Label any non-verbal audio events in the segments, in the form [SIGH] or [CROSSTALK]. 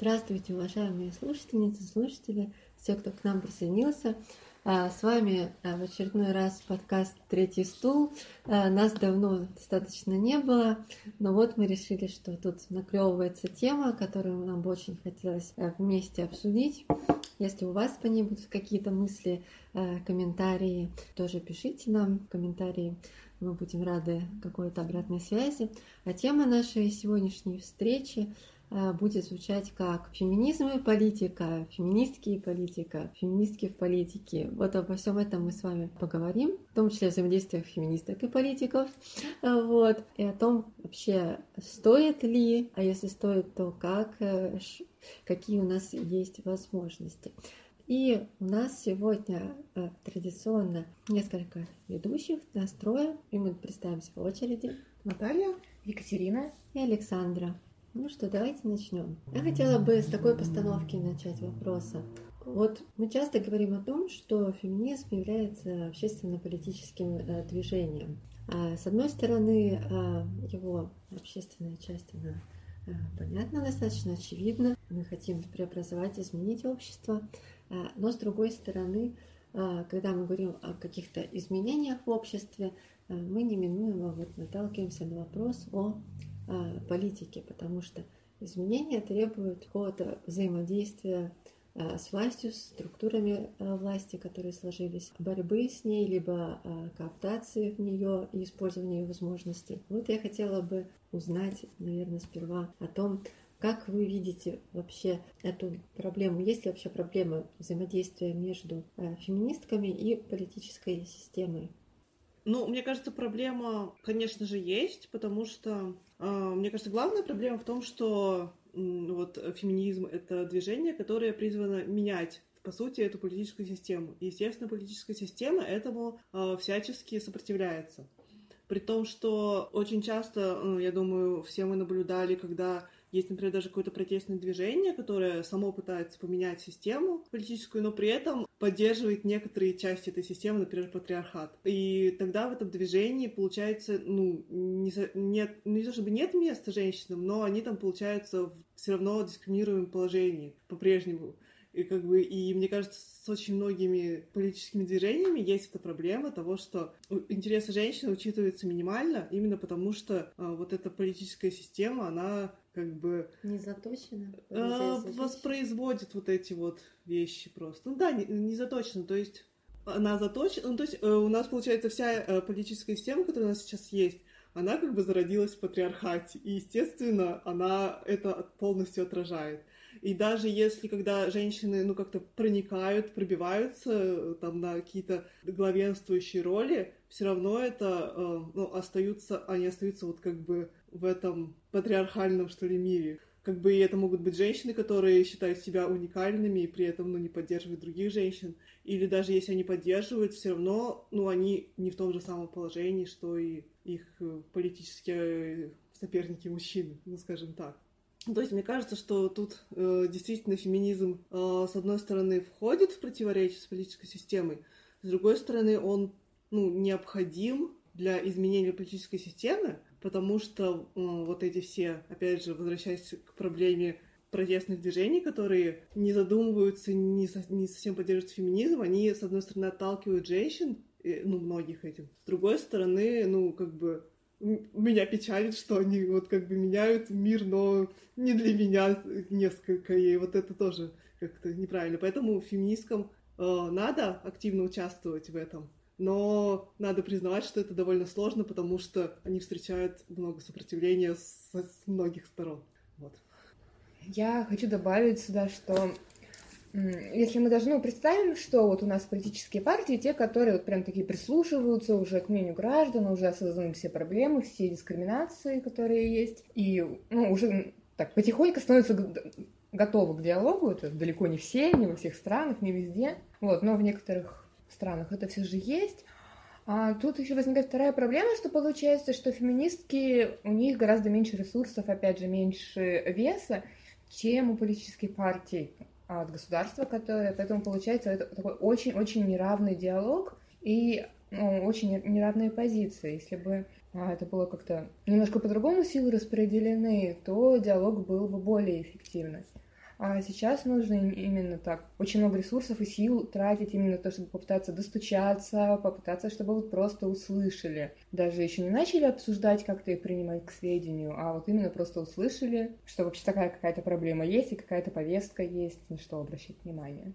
Здравствуйте, уважаемые слушательницы, слушатели, все, кто к нам присоединился. А, с вами а, в очередной раз подкаст «Третий стул». А, нас давно достаточно не было, но вот мы решили, что тут наклевывается тема, которую нам бы очень хотелось вместе обсудить. Если у вас по ней будут какие-то мысли, комментарии, тоже пишите нам комментарии. Мы будем рады какой-то обратной связи. А тема нашей сегодняшней встречи будет звучать как феминизм и политика, феминистки и политика, феминистки в политике. Вот обо всем этом мы с вами поговорим, в том числе о взаимодействиях феминисток и политиков, э, вот, и о том вообще стоит ли, а если стоит, то как, э, какие у нас есть возможности. И у нас сегодня традиционно несколько ведущих, настроя, и мы представимся по очереди. Наталья, Екатерина и Александра. Ну что, давайте начнем. Я хотела бы с такой постановки начать вопроса. Вот мы часто говорим о том, что феминизм является общественно-политическим э, движением. А с одной стороны, э, его общественная часть, она э, понятна, достаточно очевидна. Мы хотим преобразовать, изменить общество. Но с другой стороны, когда мы говорим о каких-то изменениях в обществе, мы неминуемо вот наталкиваемся на вопрос о а, политики, потому что изменения требуют какого-то взаимодействия а, с властью, с структурами а, власти, которые сложились, борьбы с ней, либо кооптации в нее и использования ее возможностей. Вот я хотела бы узнать, наверное, сперва о том, как вы видите вообще эту проблему? Есть ли вообще проблема взаимодействия между феминистками и политической системой? Ну, мне кажется, проблема, конечно же, есть, потому что, э, мне кажется, главная проблема в том, что э, вот феминизм — это движение, которое призвано менять по сути, эту политическую систему. И, естественно, политическая система этому э, всячески сопротивляется. При том, что очень часто, э, я думаю, все мы наблюдали, когда есть, например, даже какое-то протестное движение, которое само пытается поменять систему политическую, но при этом поддерживает некоторые части этой системы, например, патриархат. И тогда в этом движении, получается, ну, не, нет, ну, не то чтобы нет места женщинам, но они там, получаются, все равно в дискриминируемом положении по-прежнему. И как бы, и мне кажется, с очень многими политическими движениями есть эта проблема того, что интересы женщин учитываются минимально, именно потому что а, вот эта политическая система, она как бы... Не заточена? А, воспроизводит вот эти вот вещи просто. Ну да, не, не заточена, то есть она заточена, ну то есть э, у нас получается вся э, политическая система, которая у нас сейчас есть, она как бы зародилась в патриархате, и, естественно, она это полностью отражает. И даже если, когда женщины, ну, как-то проникают, пробиваются э, там на какие-то главенствующие роли, все равно это, ну, остаются, они остаются вот как бы в этом патриархальном, что ли, мире. Как бы и это могут быть женщины, которые считают себя уникальными и при этом, ну, не поддерживают других женщин. Или даже если они поддерживают, все равно, ну, они не в том же самом положении, что и их э, политические соперники мужчины, ну, скажем так. То есть мне кажется, что тут э, действительно феминизм, э, с одной стороны, входит в противоречие с политической системой, с другой стороны, он ну, необходим для изменения политической системы, потому что э, вот эти все, опять же, возвращаясь к проблеме протестных движений, которые не задумываются, не, со, не совсем поддерживают феминизм, они, с одной стороны, отталкивают женщин, и, ну, многих этим, с другой стороны, ну, как бы меня печалит, что они вот как бы меняют мир, но не для меня несколько, и вот это тоже как-то неправильно. Поэтому феминисткам э, надо активно участвовать в этом, но надо признавать, что это довольно сложно, потому что они встречают много сопротивления с, с многих сторон. Вот. Я хочу добавить сюда, что если мы даже ну, представим, что вот у нас политические партии, те, которые вот прям такие прислушиваются уже к мнению граждан, уже осознают все проблемы, все дискриминации, которые есть, и ну, уже так потихоньку становятся готовы к диалогу, это далеко не все, не во всех странах, не везде, вот, но в некоторых странах это все же есть. А тут еще возникает вторая проблема, что получается, что феминистки, у них гораздо меньше ресурсов, опять же, меньше веса, чем у политических партий от государства, которое, поэтому получается это такой очень-очень неравный диалог и ну, очень неравные позиции. Если бы а, это было как-то немножко по-другому силы распределены, то диалог был бы более эффективным. А сейчас нужно именно так, очень много ресурсов и сил тратить именно то, чтобы попытаться достучаться, попытаться, чтобы вот просто услышали. Даже еще не начали обсуждать, как-то их принимать к сведению, а вот именно просто услышали, что вообще такая какая-то проблема есть и какая-то повестка есть, на что обращать внимание.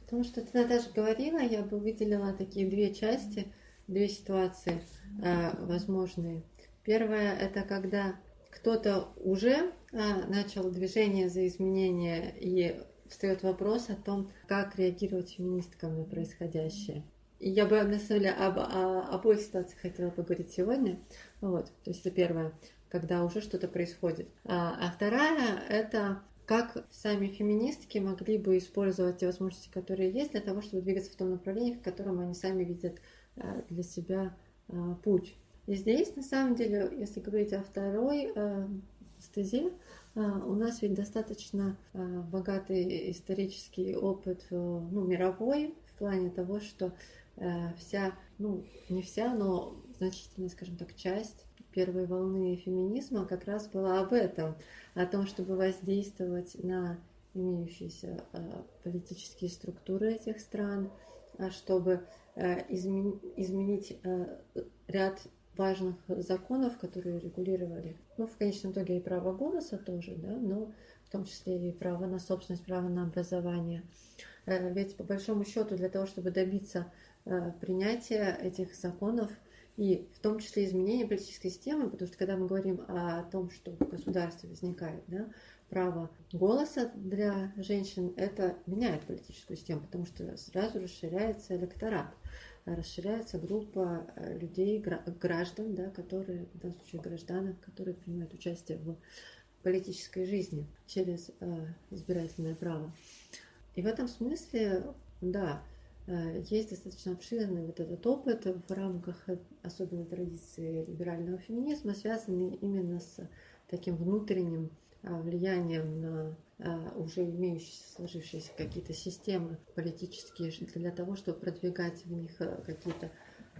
Потому что ты, Наташа, говорила, я бы выделила такие две части, две ситуации э, возможные. Первое – это когда кто-то уже а, начал движение за изменения и встает вопрос о том, как реагировать феминисткам на происходящее. И я бы, на самом деле, об, о, обоих ситуациях хотела поговорить сегодня. Вот, то есть это первое, когда уже что-то происходит. А, а вторая – это как сами феминистки могли бы использовать те возможности, которые есть, для того, чтобы двигаться в том направлении, в котором они сами видят а, для себя а, путь. И здесь, на самом деле, если говорить о второй э, стезе, э, у нас ведь достаточно э, богатый исторический опыт, э, ну, мировой, в плане того, что э, вся, ну, не вся, но значительная, скажем так, часть первой волны феминизма как раз была об этом, о том, чтобы воздействовать на имеющиеся э, политические структуры этих стран, а чтобы э, измен, изменить э, ряд важных законов, которые регулировали, ну, в конечном итоге и право голоса тоже, да, но в том числе и право на собственность, право на образование. Э, ведь по большому счету для того, чтобы добиться э, принятия этих законов и в том числе изменения политической системы, потому что когда мы говорим о том, что в государстве возникает да, право голоса для женщин, это меняет политическую систему, потому что сразу расширяется электорат расширяется группа э, людей, граждан, да, которые, в данном случае гражданок, которые принимают участие в политической жизни через э, избирательное право. И в этом смысле, да, э, есть достаточно обширный вот этот опыт в рамках особенной традиции либерального феминизма, связанный именно с таким внутренним влиянием на уже имеющиеся сложившиеся какие-то системы политические для того, чтобы продвигать в них а, какие-то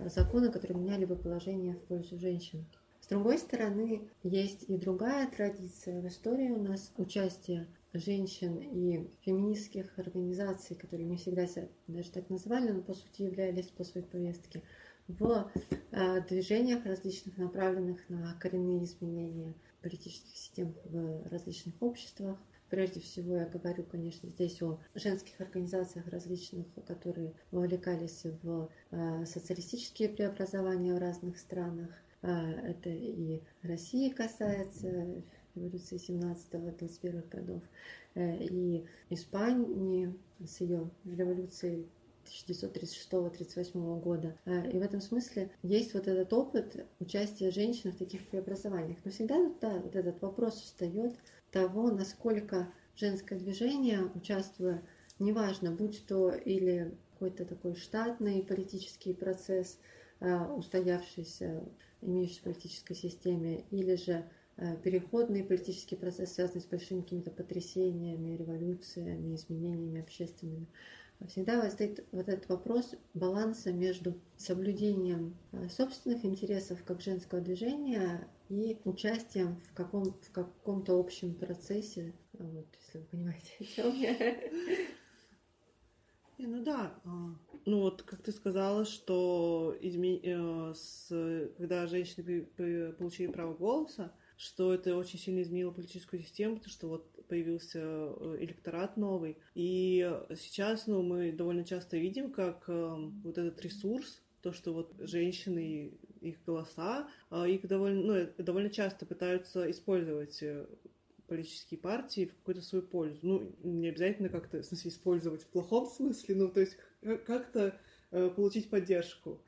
законы, которые меняли бы положение в пользу женщин. С другой стороны, есть и другая традиция в истории у нас участие женщин и феминистских организаций, которые не всегда себя даже так называли, но по сути являлись по своей повестке, в движениях различных, направленных на коренные изменения политических систем в различных обществах, Прежде всего я говорю, конечно, здесь о женских организациях различных, которые вовлекались в а, социалистические преобразования в разных странах. А, это и России касается, революции 17-21 годов, э, и Испании с ее революцией 1936-1938 года. Э, и в этом смысле есть вот этот опыт участия женщин в таких преобразованиях. Но всегда да, вот этот вопрос встает, того, насколько женское движение, участвуя, неважно, будь то или какой-то такой штатный политический процесс, э, устоявшийся, имеющийся в политической системе, или же э, переходный политический процесс, связанный с большими какими-то потрясениями, революциями, изменениями общественными. Всегда возникает вот этот вопрос баланса между соблюдением э, собственных интересов как женского движения и участием в, каком, в каком-то общем процессе, а вот, если вы понимаете, о чем я. [LAUGHS] Не, ну да, а, ну вот как ты сказала, что изме... Э, с... когда женщины получили право голоса, что это очень сильно изменило политическую систему, потому что вот появился э, электорат новый. И сейчас ну, мы довольно часто видим, как э, вот этот ресурс, то, что вот женщины, их голоса, а, их довольно, ну, э, довольно часто пытаются использовать э, политические партии в какую-то свою пользу. Ну, не обязательно как-то, в смысле, использовать в плохом смысле, ну, то есть как-то э, получить поддержку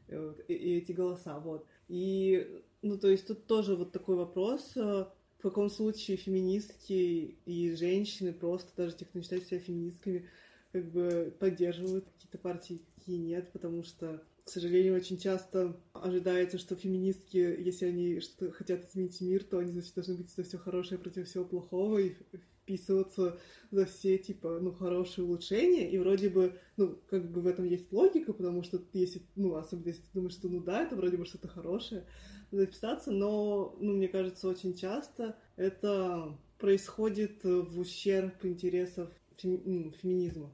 и эти голоса, вот. И, ну, то есть тут тоже вот такой вопрос, в каком случае феминистки и женщины, просто даже те, кто не считает себя феминистками, как бы поддерживают какие-то партии, какие нет, потому что к сожалению, очень часто ожидается, что феминистки, если они что хотят изменить мир, то они, значит, должны быть за все хорошее против всего плохого и вписываться за все, типа, ну, хорошие улучшения. И вроде бы, ну, как бы в этом есть логика, потому что если, ну, особенно если ты думаешь, что, ну, да, это вроде бы что-то хорошее, надо вписаться, но, ну, мне кажется, очень часто это происходит в ущерб интересов феминизма,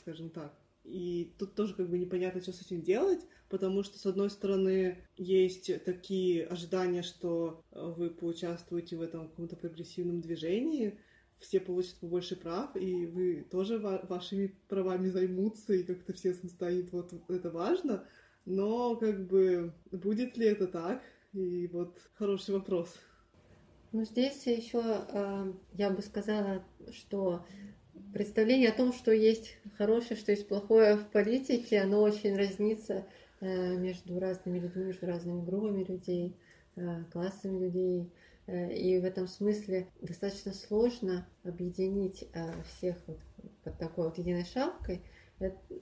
скажем так. И тут тоже как бы непонятно, что с этим делать, потому что, с одной стороны, есть такие ожидания, что вы поучаствуете в этом каком-то прогрессивном движении, все получат побольше прав, и вы тоже вашими правами займутся, и как-то всем станет вот это важно. Но как бы будет ли это так? И вот хороший вопрос. Ну, здесь еще э, я бы сказала, что представление о том, что есть хорошее, что есть плохое в политике, оно очень разнится э, между разными людьми, между разными группами людей, э, классами людей. Э, и в этом смысле достаточно сложно объединить всех вот под такой вот единой шапкой.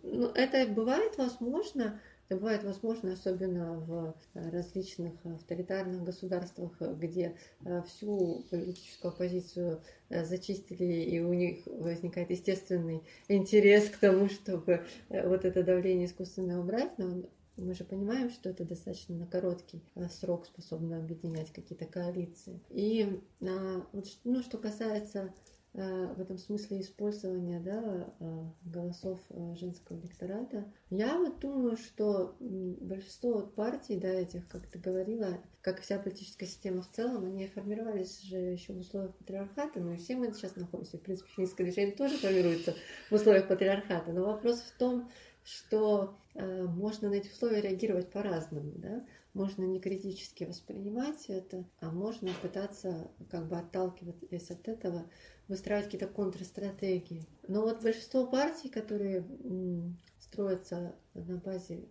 Ну, это бывает возможно, это бывает возможно, особенно в э, различных авторитарных государствах, где э, всю политическую оппозицию э, зачистили, и у них возникает естественный интерес к тому, чтобы вот это давление искусственное убрать, но мы же понимаем, что это достаточно на короткий срок способно объединять какие-то коалиции. И вот, ну, что касается Э, в этом смысле использования да, э, голосов э, женского электората. Я вот думаю, что большинство вот партий, да, этих, как ты говорила, как вся политическая система в целом, они формировались же еще в условиях патриархата, ну и все мы сейчас находимся, в принципе, феминистское движение тоже формируется в условиях патриархата, но вопрос в том, что э, можно на эти условия реагировать по-разному, да, можно не критически воспринимать это, а можно пытаться как бы отталкиваясь от этого выстраивать какие-то контрстратегии. Но вот большинство партий, которые строятся на базе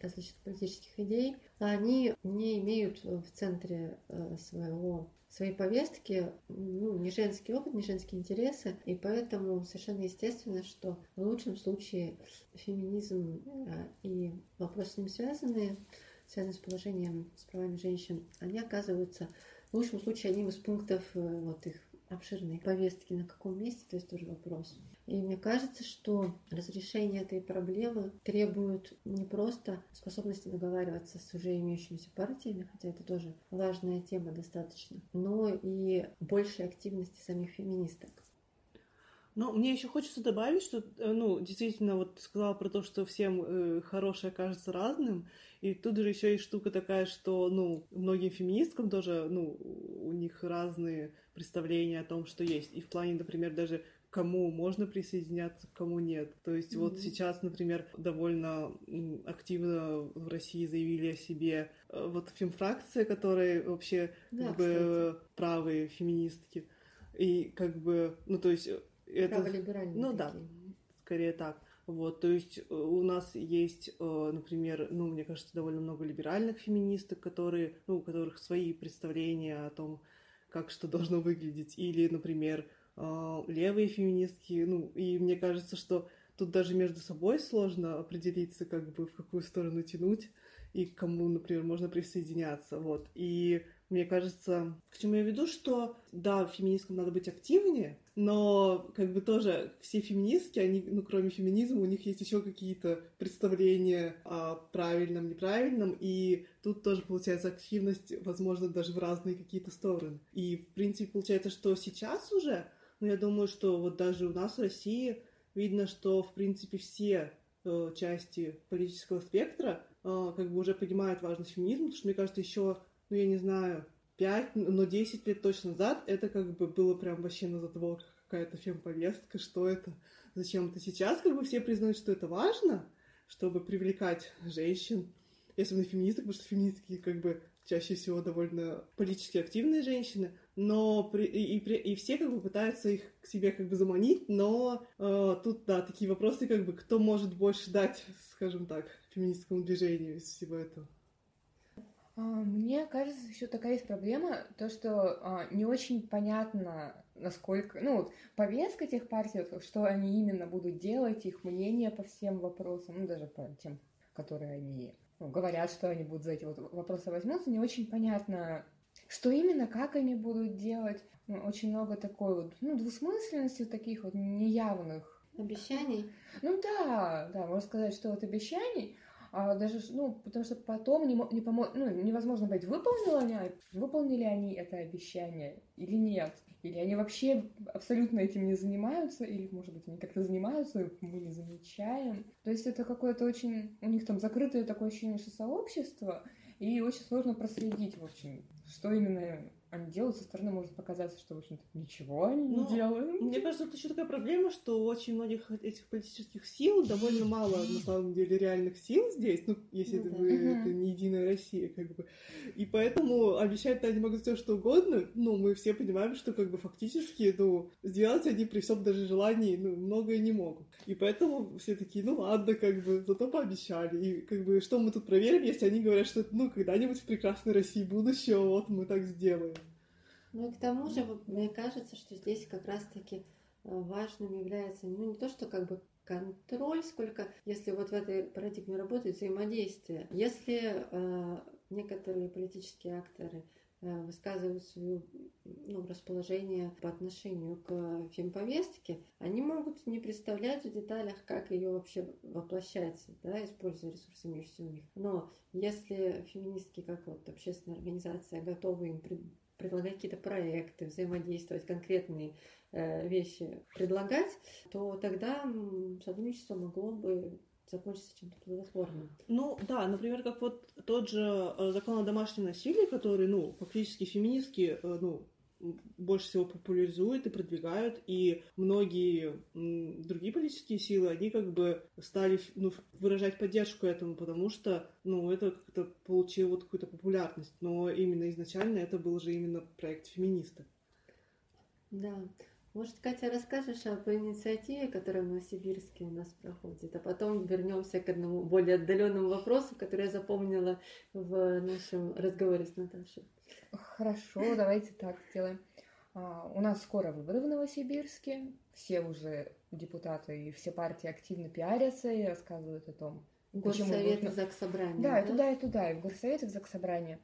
различных политических идей, они не имеют в центре э, своего своей повестки ну, не женский опыт, не женские интересы, и поэтому совершенно естественно, что в лучшем случае феминизм э, и вопросы с ним связанные, связанные с положением, с правами женщин, они оказываются в лучшем случае одним из пунктов э, вот их обширной повестки, на каком месте, то есть тоже вопрос. И мне кажется, что разрешение этой проблемы требует не просто способности договариваться с уже имеющимися партиями, хотя это тоже важная тема достаточно, но и большей активности самих феминисток. Но мне еще хочется добавить, что, э, ну, действительно, вот сказала про то, что всем э, хорошее кажется разным, и тут же еще есть штука такая, что, ну, многим феминисткам тоже, ну, у них разные представления о том, что есть. И в плане, например, даже кому можно присоединяться, кому нет. То есть mm-hmm. вот сейчас, например, довольно активно в России заявили о себе э, вот фемфракция, которые вообще да, как бы правые феминистки. И как бы, ну то есть это... Праволиберальные Ну такие. да, скорее так. Вот, то есть э, у нас есть, э, например, ну, мне кажется, довольно много либеральных феминисток, которые, ну, у которых свои представления о том, как что должно выглядеть. Или, например, э, левые феминистки. Ну, и мне кажется, что тут даже между собой сложно определиться, как бы в какую сторону тянуть и к кому, например, можно присоединяться. Вот. И мне кажется, к чему я веду, что да, феминисткам надо быть активнее, но как бы тоже все феминистки, они, ну, кроме феминизма, у них есть еще какие-то представления о правильном, неправильном, и тут тоже получается активность, возможно, даже в разные какие-то стороны. И, в принципе, получается, что сейчас уже, ну, я думаю, что вот даже у нас в России видно, что, в принципе, все э, части политического спектра э, как бы уже понимают важность феминизма, потому что, мне кажется, еще, ну, я не знаю, 5, но 10 лет точно назад это как бы было прям вообще на затвор какая-то фемповестка, что это, зачем это сейчас, как бы все признают, что это важно, чтобы привлекать женщин, особенно феминисток, потому что феминистки как бы чаще всего довольно политически активные женщины, но при, и, и, и все как бы пытаются их к себе как бы заманить, но э, тут, да, такие вопросы, как бы, кто может больше дать, скажем так, феминистскому движению из всего этого. А, мне кажется, еще такая есть проблема, то, что а, не очень понятно, насколько, ну, вот, повестка этих партий, вот, что они именно будут делать, их мнение по всем вопросам, ну, даже по тем, которые они ну, говорят, что они будут за эти вот вопросы возьмутся, не очень понятно, что именно, как они будут делать. Ну, очень много такой вот, ну, двусмысленности, таких вот неявных. Обещаний? Ну да, да, можно сказать, что вот обещаний, а даже, ну, потому что потом не, не помо... ну, невозможно быть, выполнили они, выполнили они это обещание или нет. Или они вообще абсолютно этим не занимаются, или, может быть, они как-то занимаются, мы не замечаем. То есть это какое-то очень... У них там закрытое такое ощущение, что сообщество, и очень сложно проследить, в общем, что именно они делают, со стороны может показаться, что, в общем-то, ничего они не ну, делают. Мне кажется, это еще такая проблема, что очень многих этих политических сил довольно мало, на самом деле, реальных сил здесь, ну, если ну, это, да. это не единая Россия, как бы. И поэтому обещать они могут все что угодно, но мы все понимаем, что, как бы, фактически, ну, сделать они при всем даже желании, ну, многое не могут. И поэтому все такие, ну, ладно, как бы, зато пообещали. И, как бы, что мы тут проверим, если они говорят, что, ну, когда-нибудь в прекрасной России будущего, вот мы так сделаем. Ну и к тому же, мне кажется, что здесь как раз-таки э, важным является, ну не то, что как бы контроль, сколько, если вот в этой парадигме работает взаимодействие. Если э, некоторые политические акторы высказывают свое ну, расположение по отношению к фемповестке, они могут не представлять в деталях, как ее вообще воплощать, да, используя ресурсы, имеющиеся у них. Но если феминистки, как вот общественная организация, готовы им предлагать какие-то проекты, взаимодействовать, конкретные э, вещи предлагать, то тогда сотрудничество могло бы закончиться чем-то плодотворным. Ну да, например, как вот тот же э, закон о домашнем насилии, который, ну, фактически феминистки, э, ну, больше всего популяризуют и продвигают, и многие другие политические силы, они как бы стали ну, выражать поддержку этому, потому что, ну, это как-то получило вот какую-то популярность, но именно изначально это был же именно проект феминистов. Да. Может, Катя, расскажешь об инициативе, которая в Новосибирске у нас проходит, а потом вернемся к одному более отдаленному вопросу, который я запомнила в нашем разговоре с Наташей. Хорошо, давайте так сделаем. А, у нас скоро выборы в Новосибирске. Все уже депутаты и все партии активно пиарятся и рассказывают о том, Горсовет нужно... и Заксобрание. Да, да, и туда, и туда, и в Горсовет, и в Заксобрание.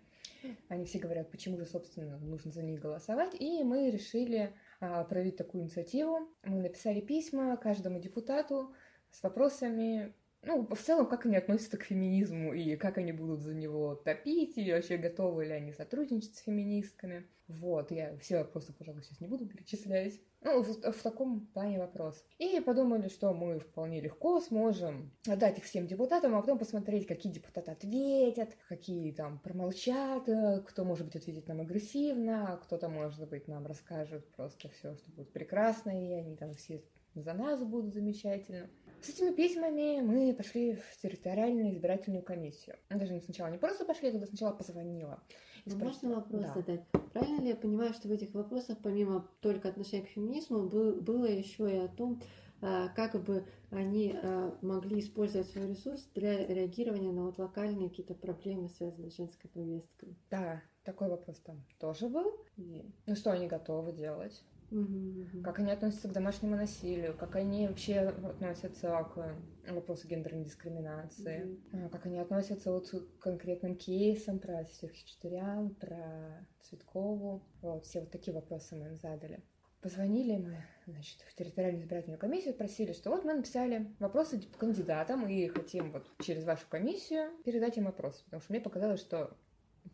Они все говорят, почему же, собственно, нужно за них голосовать. И мы решили а, провести такую инициативу. Мы написали письма каждому депутату с вопросами ну, в целом, как они относятся к феминизму и как они будут за него топить, и вообще готовы ли они сотрудничать с феминистками. Вот, я все вопросы, пожалуй, сейчас не буду перечислять. Ну, в, в таком плане вопрос. И подумали, что мы вполне легко сможем отдать их всем депутатам, а потом посмотреть, какие депутаты ответят, какие там промолчат, э, кто, может быть, ответит нам агрессивно, а кто-то, может быть, нам расскажет просто все, что будет прекрасно, и они там все за нас будут замечательно. С этими письмами мы пошли в территориальную избирательную комиссию. Даже сначала не просто пошли, я туда сначала позвонила. Ну, можно вопрос да. задать? Правильно ли я понимаю, что в этих вопросах, помимо только отношения к феминизму, было еще и о том, а, как бы они а, могли использовать свой ресурс для реагирования на вот локальные какие-то проблемы, связанные с женской повесткой? Да, такой вопрос там тоже был. И... Ну что они готовы делать? Угу. Как они относятся к домашнему насилию, как они вообще относятся к вопросу гендерной дискриминации, угу. как они относятся вот к конкретным кейсам про Хичатурян, про Цветкову. Вот, все вот такие вопросы мы им задали. Позвонили мы, значит, в территориальную избирательную комиссию, просили, что вот мы написали вопросы кандидатам и хотим вот через вашу комиссию передать им вопрос, потому что мне показалось, что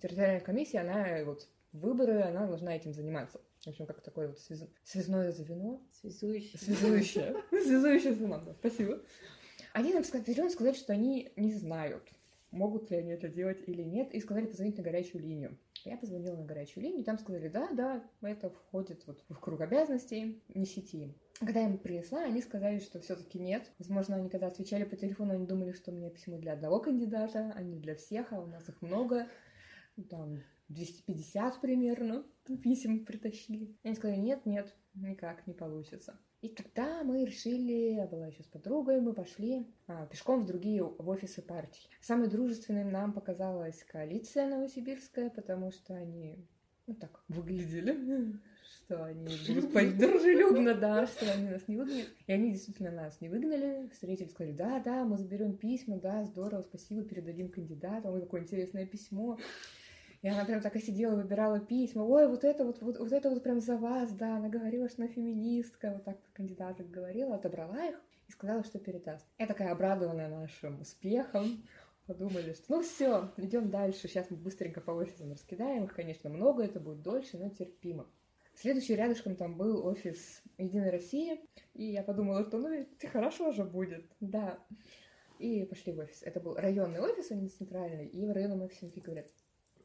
территориальная комиссия, она вот выборы, она должна этим заниматься. В общем, как такое вот связ... связное звено. Связующее. Связующее. [LAUGHS] Связующее звено, да, спасибо. Они нам сказали, сказать, что они не знают, могут ли они это делать или нет, и сказали позвонить на горячую линию. Я позвонила на горячую линию, и там сказали, да, да, это входит вот в круг обязанностей, несите им. Когда я им принесла, они сказали, что все-таки нет. Возможно, они когда отвечали по телефону, они думали, что у меня письмо для одного кандидата, а не для всех, а у нас их много. Там 250 примерно писем притащили. Они сказали, нет, нет, никак не получится. И тогда мы решили, я была еще с подругой, мы пошли а, пешком в другие в офисы партий. Самой дружественной нам показалась коалиция новосибирская, потому что они, ну так, выглядели, [LAUGHS] что они [LAUGHS] дружелюбно, да, что они нас не выгонят. И они действительно нас не выгнали, встретили, сказали, да, да, мы заберем письма, да, здорово, спасибо, передадим кандидатам, ой, какое интересное письмо. И она прям так и сидела, выбирала письма. Ой, вот это вот, вот, вот это вот прям за вас, да. Она говорила, что она феминистка. Вот так кандидаток говорила, отобрала их и сказала, что передаст. Я такая обрадованная нашим успехом. подумали, что ну все, идем дальше, сейчас мы быстренько по офисам раскидаем их, конечно, много, это будет дольше, но терпимо. Следующий рядышком там был офис Единой России, и я подумала, что ну это хорошо же будет, да. И пошли в офис. Это был районный офис, а не центральный, и в районном офисе говорят,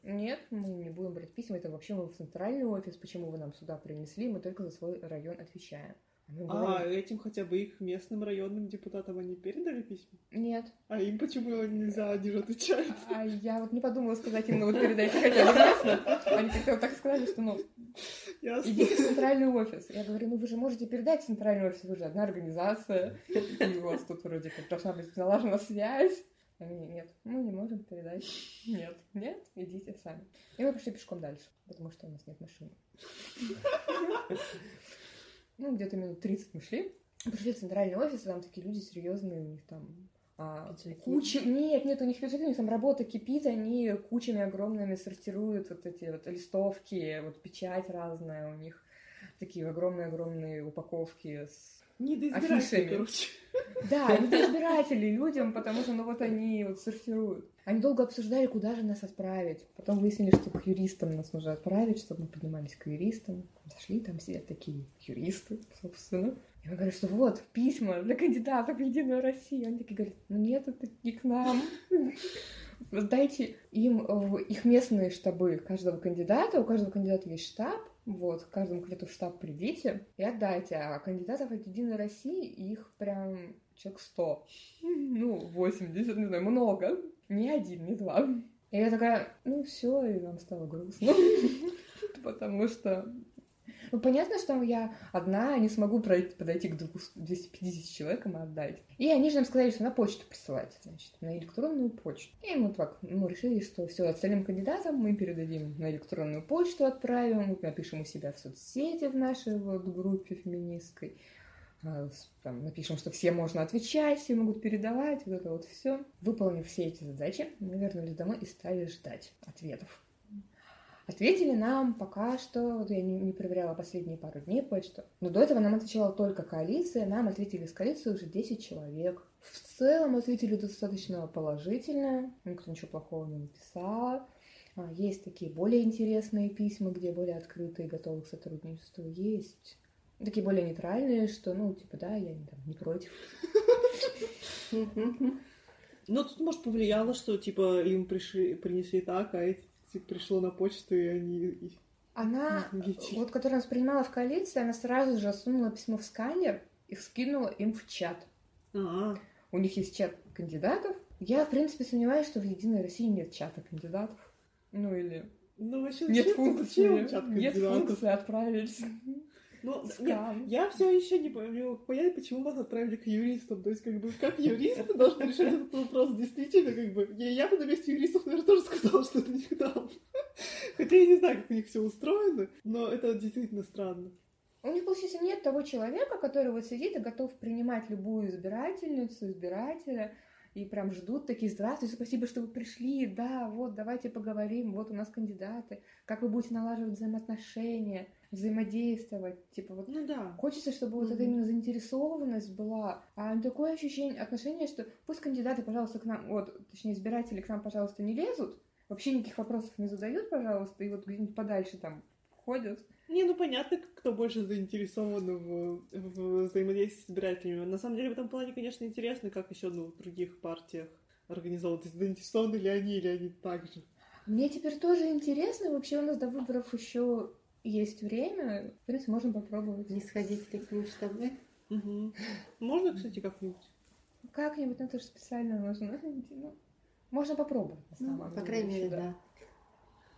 нет, мы не будем брать письма, это вообще мы в центральный офис, почему вы нам сюда принесли, мы только за свой район отвечаем. Мы а этим хотя бы их местным районным депутатам они передали письма? Нет. А им почему нельзя, они же отвечают? А я вот не подумала сказать именно вот передайте хотя бы местно. Они как-то вот так сказали, что ну, Ясно. идите в центральный офис. Я говорю, ну вы же можете передать в центральный офис, вы же одна организация, и у вас тут вроде как должна быть налажена связь. Они, нет, мы не можем передать. Нет, нет, идите сами. И мы пошли пешком дальше, потому что у нас нет машины. Ну, где-то минут 30 мы шли. Пришли в центральный офис, там такие люди серьезные, у них там а, куча... Нет, нет, у них пиджаки, у них там работа кипит, они кучами огромными сортируют вот эти вот листовки, вот печать разная у них, такие огромные-огромные упаковки с афишами. короче. Да, недоизбиратели людям, потому что, ну вот они вот сортируют. Они долго обсуждали, куда же нас отправить. Потом выяснили, что к юристам нас нужно отправить, чтобы мы поднимались к юристам. Зашли, там сидят такие юристы, собственно. И мы говорим, что вот, письма для кандидатов в Единую Россию. Они такие говорят, ну нет, это не к нам. Дайте им их местные штабы каждого кандидата. У каждого кандидата есть штаб. Вот, каждому кандидату в штаб придите и отдайте. А кандидатов от Единой России их прям человек сто. Ну, 80, не знаю, много. Не один, не два. И я такая, ну все, и нам стало грустно. [LAUGHS] Потому что ну, понятно, что я одна не смогу подойти к 250 человекам и отдать. И они же нам сказали, что на почту присылать, значит, на электронную почту. И мы так, мы решили, что все, остальным кандидатам мы передадим на электронную почту, отправим, напишем у себя в соцсети в нашей вот группе феминистской. А, там, напишем, что все можно отвечать, все могут передавать, вот это вот все. Выполнив все эти задачи, мы вернулись домой и стали ждать ответов. Ответили нам пока что, вот я не, не проверяла последние пару дней почту, но до этого нам отвечала только коалиция, нам ответили с коалиции уже 10 человек. В целом ответили достаточно положительно, никто ничего плохого не написал. А, есть такие более интересные письма, где более открытые, готовы к сотрудничеству. Есть такие более нейтральные, что, ну, типа, да, я там, не против. Ну, тут, может, повлияло, что, типа, им пришли, принесли так, а эти пришло на почту, и они... Она, вот, которая нас принимала в коалиции, она сразу же сунула письмо в сканер и скинула им в чат. А-а. У них есть чат кандидатов. Я, в принципе, сомневаюсь, что в Единой России нет чата кандидатов. Ну или... Ну, вообще, нет функции, нет функции отправить. Ну, нет, я все еще не понять, почему вас отправили к юристам. То есть, как бы, как юристы должны решать этот вопрос. Действительно, как бы, я, я бы на месте юристов, наверное, тоже сказала, что это не к нам. Хотя я не знаю, как у них все устроено, но это действительно странно. У них, получается, нет того человека, который вот сидит и готов принимать любую избирательницу, избирателя, и прям ждут такие, здравствуйте, спасибо, что вы пришли, да, вот, давайте поговорим, вот у нас кандидаты, как вы будете налаживать взаимоотношения, взаимодействовать, типа вот ну, да. хочется, чтобы mm-hmm. вот эта именно заинтересованность была, а такое ощущение, отношение, что пусть кандидаты, пожалуйста, к нам, вот, точнее, избиратели к нам, пожалуйста, не лезут, вообще никаких вопросов не задают, пожалуйста, и вот где-нибудь подальше там ходят, не, ну понятно, кто больше заинтересован в, в взаимодействии с избирателями. На самом деле в этом плане, конечно, интересно, как еще ну, в других партиях организованы. Заинтересованы ли они, или они так же. Мне теперь тоже интересно. Вообще у нас до выборов еще есть время. В принципе, можно попробовать. Не сходить ли к ним штабы? Угу. Можно, кстати, как-нибудь? Как-нибудь, но это же специально нужно. Ну, можно попробовать, на самом ну, деле. По крайней мере, да.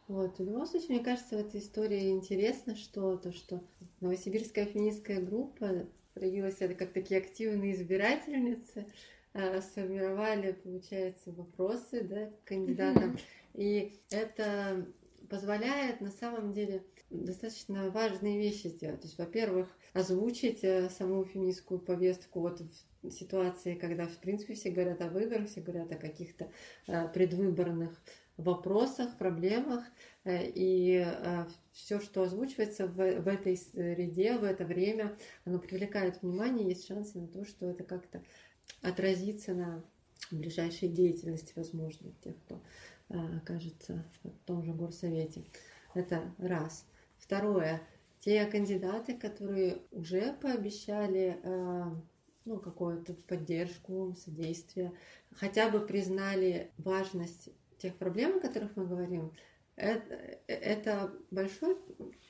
Вот, в любом случае, мне кажется, в этой истории интересно, что то, что новосибирская феминистская группа проявилась это как такие активные избирательницы, э, сформировали, получается, вопросы да, к кандидатам. И это позволяет на самом деле достаточно важные вещи сделать. То есть, во-первых, озвучить э, саму феминистскую повестку вот в ситуации, когда, в принципе, все говорят о выборах, все говорят о каких-то э, предвыборных вопросах, проблемах, э, и э, все, что озвучивается в, в этой среде, в это время, оно привлекает внимание, есть шансы на то, что это как-то отразится на ближайшей деятельности возможной тех, кто окажется в том же горсовете. Это раз. Второе. Те кандидаты, которые уже пообещали ну, какую-то поддержку, содействие, хотя бы признали важность тех проблем, о которых мы говорим, это, это большой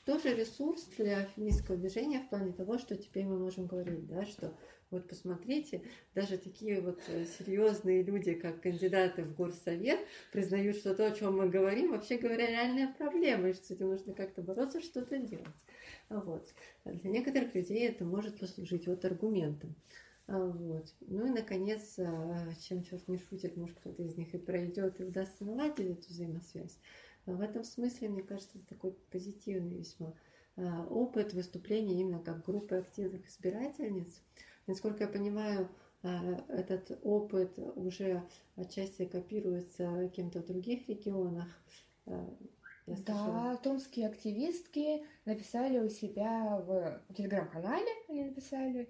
тоже ресурс для феминистского движения в плане того, что теперь мы можем говорить, да, что вот посмотрите, даже такие вот э, серьезные люди, как кандидаты в горсовет, признают, что то, о чем мы говорим, вообще говоря, реальная проблема, и что с этим нужно как-то бороться, что-то делать. Вот. Для некоторых людей это может послужить вот аргументом. А, вот. Ну и, наконец, а, чем черт не шутит, может, кто-то из них и пройдет и удастся наладить эту взаимосвязь. В этом смысле, мне кажется, это такой позитивный весьма а, опыт выступления именно как группы активных избирательниц. Насколько я понимаю, этот опыт уже отчасти копируется кем-то в других регионах. Я да, томские активистки написали у себя в телеграм-канале, они написали,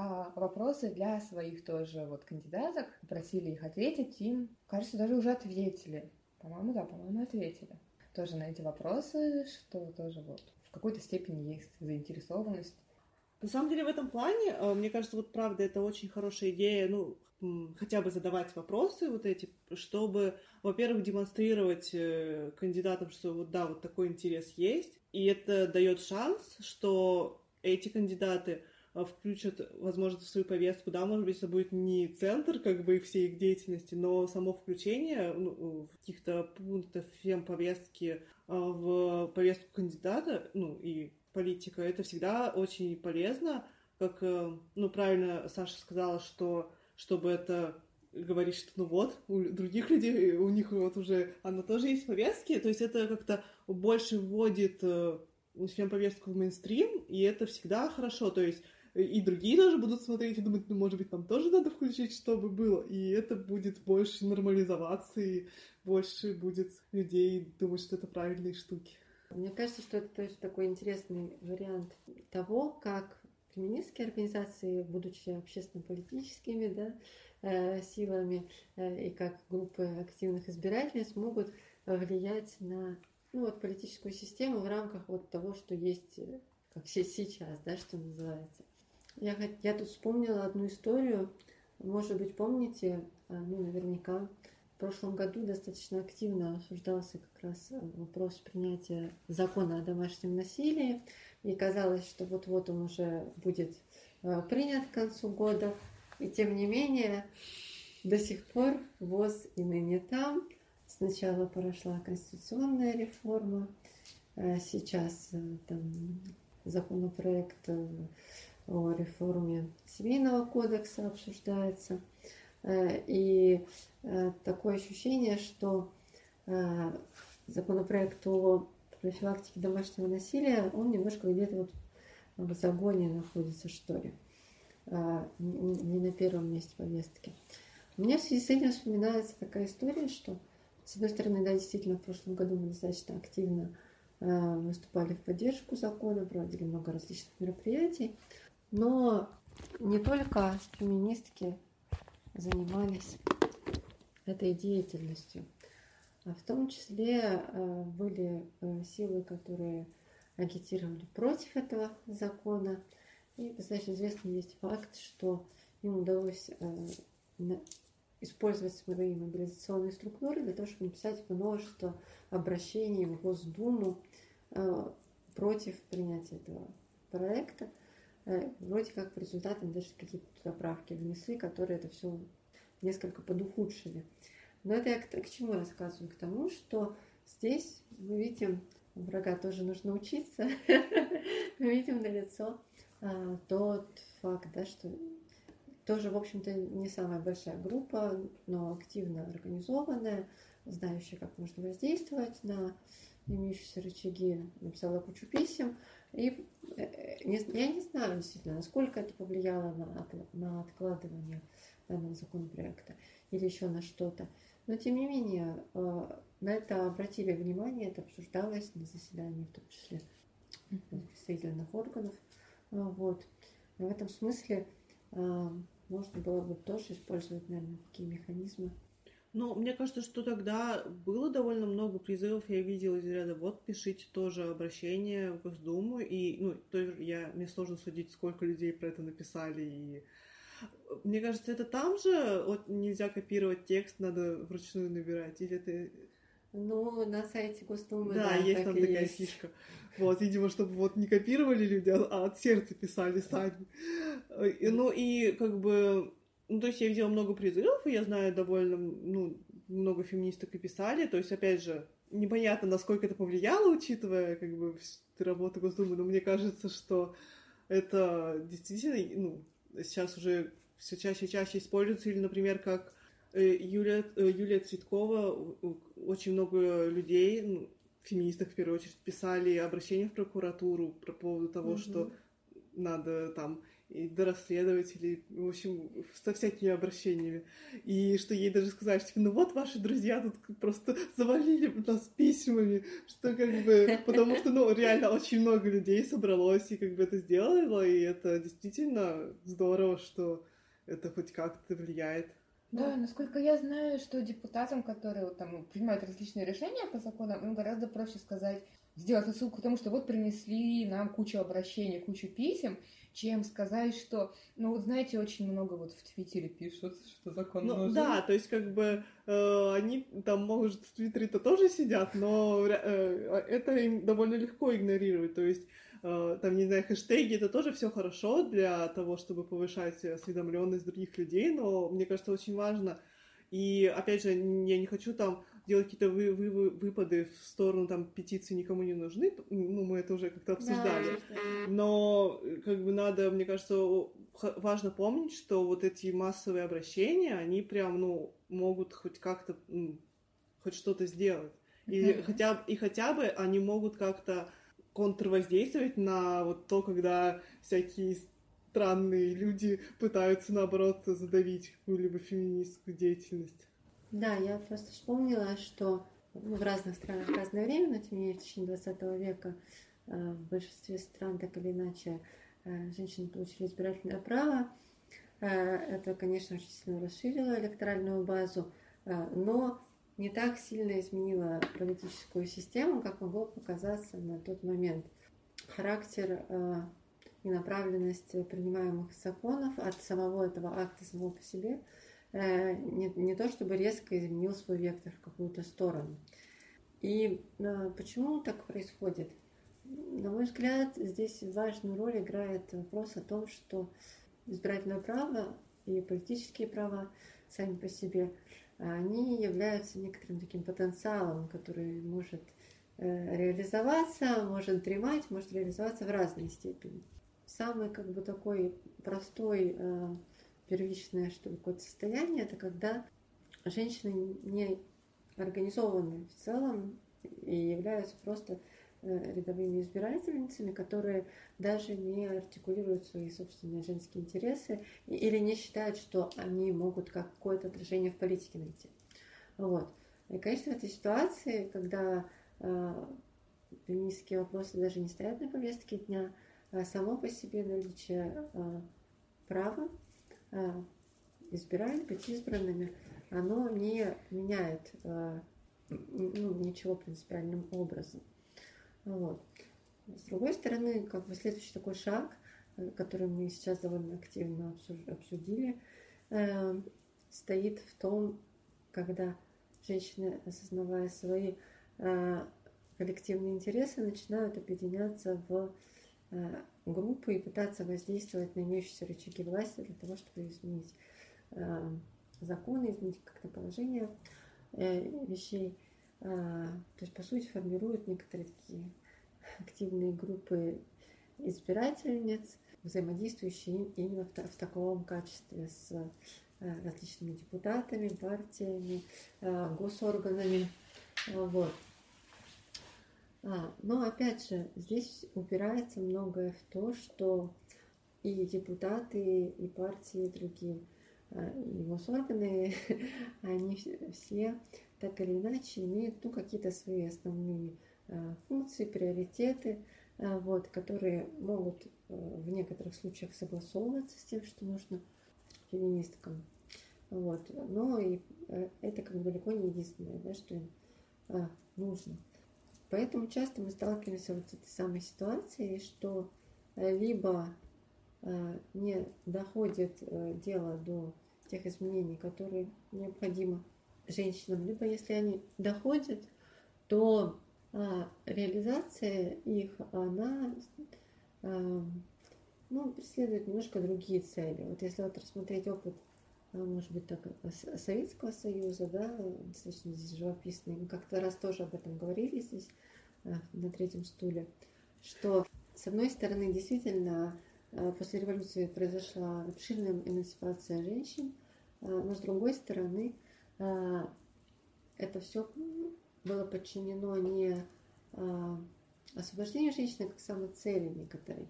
а вопросы для своих тоже вот кандидаток, просили их ответить, им, кажется, даже уже ответили. По-моему, да, по-моему, ответили. Тоже на эти вопросы, что тоже вот в какой-то степени есть заинтересованность. На самом деле в этом плане, э, мне кажется, вот правда, это очень хорошая идея, ну, хотя бы задавать вопросы вот эти, чтобы, во-первых, демонстрировать э, кандидатам, что вот да, вот такой интерес есть, и это дает шанс, что эти кандидаты а, включат, возможно, в свою повестку, да, может быть, это будет не центр, как бы, всей их деятельности, но само включение ну, каких-то пунктов фем-повестки а, в повестку кандидата, ну, и политика, это всегда очень полезно, как, э, ну, правильно Саша сказала, что чтобы это говорить, что ну вот, у других людей, у них вот уже, она тоже есть повестки, то есть это как-то больше вводит э, фем-повестку в мейнстрим, и это всегда хорошо, то есть и другие тоже будут смотреть и думать, ну, может быть, нам тоже надо включить, чтобы было. И это будет больше нормализоваться, и больше будет людей думать, что это правильные штуки. Мне кажется, что это то есть, такой интересный вариант того, как феминистские организации, будучи общественно-политическими да, э, силами, э, и как группы активных избирателей смогут влиять на ну, вот, политическую систему в рамках вот того, что есть э, как сейчас, да, что называется. Я, я тут вспомнила одну историю. Может быть, помните, а, ну, наверняка, в прошлом году достаточно активно обсуждался как раз э, вопрос принятия закона о домашнем насилии. И казалось, что вот-вот он уже будет э, принят к концу года. И тем не менее, до сих пор ВОЗ и ныне там. Сначала прошла конституционная реформа, э, сейчас там законопроект о реформе семейного кодекса обсуждается. Э, и э, такое ощущение, что э, законопроект о профилактике домашнего насилия, он немножко где-то вот в загоне находится, что ли. Не на первом месте повестки. У меня в связи с этим вспоминается такая история, что, с одной стороны, да, действительно, в прошлом году мы достаточно активно выступали в поддержку закона, проводили много различных мероприятий. Но не только феминистки занимались этой деятельностью. А в том числе э, были э, силы, которые агитировали против этого закона. И достаточно известный есть факт, что им удалось э, использовать свои мобилизационные структуры для того, чтобы написать множество обращений в Госдуму против принятия этого проекта. Э, вроде как в результате даже какие-то поправки внесли, которые это все несколько подухудшили. Но это я к, к чему рассказываю? К тому, что здесь мы видим, врага тоже нужно учиться, [LAUGHS] мы видим на лицо а, тот факт, да, что тоже, в общем-то, не самая большая группа, но активно организованная, знающая, как можно воздействовать на имеющиеся рычаги, написала кучу писем, и э, я не знаю действительно, насколько это повлияло на, на откладывание данного законопроекта или еще на что-то. Но тем не менее, э, на это обратили внимание, это обсуждалось на заседании, в том числе представительных органов. Э, вот. в этом смысле можно было бы тоже использовать, наверное, такие механизмы. Но мне кажется, что тогда было довольно много призывов, я видела из ряда, вот пишите тоже обращение в Госдуму, и, ну, тоже я, мне сложно судить, сколько людей про это написали, и мне кажется, это там же вот нельзя копировать текст, надо вручную набирать, или это... Ну, на сайте Госдумы, да, да есть там такая есть. фишка. Вот, видимо, чтобы вот не копировали люди, а от сердца писали сами. Ну, и как бы ну, то есть я видела много призывов, и я знаю довольно, ну, много феминисток и писали. То есть, опять же, непонятно, насколько это повлияло, учитывая, как бы, работу Госдумы, но мне кажется, что это действительно, ну, сейчас уже все чаще и чаще используется, или, например, как э, Юлия, э, Юлия Цветкова, очень много людей, ну, феминисток в первую очередь, писали обращения в прокуратуру по поводу того, mm-hmm. что надо там и до расследователей, в общем, со всякими обращениями. И что ей даже сказали, что ну вот ваши друзья тут просто завалили нас письмами, что как бы, потому что, ну, реально очень много людей собралось и как бы это сделало, и это действительно здорово, что это хоть как-то влияет. Да, насколько я знаю, что депутатам, которые там принимают различные решения по законам, им гораздо проще сказать, сделать отсылку к тому, что вот принесли нам кучу обращений, кучу писем, чем сказать, что, ну вот знаете, очень много вот в Твиттере пишут, что закон ну, нужен. Да, то есть как бы э, они там, может, в Твиттере-то тоже сидят, но э, это им довольно легко игнорировать, то есть э, там, не знаю, хэштеги, это тоже все хорошо для того, чтобы повышать осведомленность других людей, но мне кажется, очень важно и, опять же, я не хочу там делать какие-то вы, вы, выпады в сторону там петиции никому не нужны, ну, мы это уже как-то обсуждали. Да, Но, как бы, надо, мне кажется, важно помнить, что вот эти массовые обращения, они прям, ну, могут хоть как-то, ну, хоть что-то сделать. И, mm-hmm. хотя, и хотя бы они могут как-то контрвоздействовать на вот то, когда всякие странные люди пытаются, наоборот, задавить какую-либо феминистскую деятельность. Да, я просто вспомнила, что ну, в разных странах в разное время, но тем не менее в течение 20 века э, в большинстве стран так или иначе э, женщины получили избирательное право. Э, это, конечно, очень сильно расширило электоральную базу, но не так сильно изменило политическую систему, как могло показаться на тот момент. Характер и направленность принимаемых законов от самого этого акта самого по себе не, не то чтобы резко изменил свой вектор в какую-то сторону. И э, почему так происходит? На мой взгляд, здесь важную роль играет вопрос о том, что избирательное право и политические права сами по себе, они являются некоторым таким потенциалом, который может э, реализоваться, может дремать, может реализоваться в разной степени самый как бы такой простой э, первичное что какое-то состояние, это когда женщины не организованы в целом и являются просто э, рядовыми избирательницами, которые даже не артикулируют свои собственные женские интересы или не считают, что они могут какое-то отражение в политике найти. Вот. И, конечно, в этой ситуации, когда э, феминистские вопросы даже не стоят на повестке дня, а само по себе наличие а, права а, избирать, быть избранными, оно не меняет ну, ничего принципиальным образом. Вот. С другой стороны, как бы следующий такой шаг, который мы сейчас довольно активно обсудили, стоит в том, когда женщины, осознавая свои коллективные интересы, начинают объединяться в Э, группы и пытаться воздействовать на имеющиеся рычаги власти для того, чтобы изменить э, законы, изменить как-то положение э, вещей. То есть, по сути, формируют некоторые такие активные группы избирательниц, взаимодействующие именно в, в таком качестве с различными депутатами, партиями, госорганами. Вот. А, но опять же, здесь упирается многое в то, что и депутаты, и партии, и другие, а, и госорганы, [LAUGHS] они все так или иначе имеют ну, какие-то свои основные а, функции, приоритеты, а, вот, которые могут в некоторых случаях согласовываться с тем, что нужно феминисткам. Вот. Но и э, это как бы далеко не единственное, да, что им нужно. Поэтому часто мы сталкиваемся вот с этой самой ситуацией, что э, либо а, не доходит а, дело до тех изменений, которые необходимы женщинам, либо если они доходят, то реализация их, она ну, преследует немножко другие цели. Вот если вот рассмотреть опыт, может быть, так, Советского Союза, да, достаточно здесь живописный, мы как-то раз тоже об этом говорили здесь, на третьем стуле, что, с одной стороны, действительно, после революции произошла обширная эмансипация женщин, но с другой стороны, это все было подчинено не освобождению женщины как самой цели некоторой,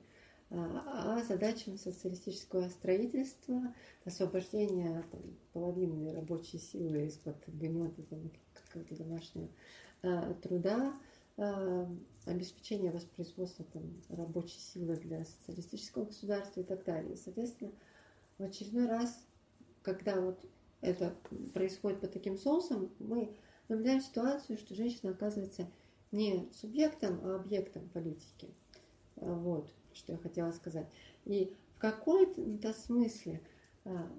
а задачам социалистического строительства, освобождения там, половины рабочей силы из-под гнета какого-то домашнего а, труда, а, обеспечения воспроизводства там, рабочей силы для социалистического государства и так далее. Соответственно, в очередной раз, когда вот это происходит по таким соусам, мы наблюдаем ситуацию, что женщина оказывается не субъектом, а объектом политики. Вот что я хотела сказать. И в каком-то смысле а,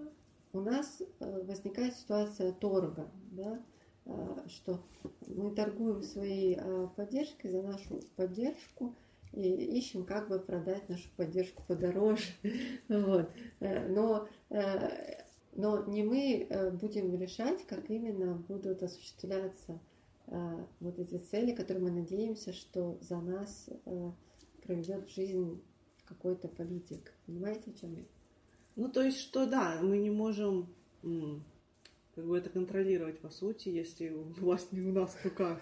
у нас а, возникает ситуация торга, да, а, что мы торгуем своей поддержкой за нашу поддержку и ищем, как бы продать нашу поддержку подороже. [LAUGHS] Вот. Э, но, э, но не мы э, будем решать, как именно будут осуществляться вот эти цели, которые мы надеемся, что за нас проведет жизнь какой-то политик. Понимаете, о чем я? Ну, то есть, что да, мы не можем как бы это контролировать, по сути, если [LAUGHS] власть не у нас в руках.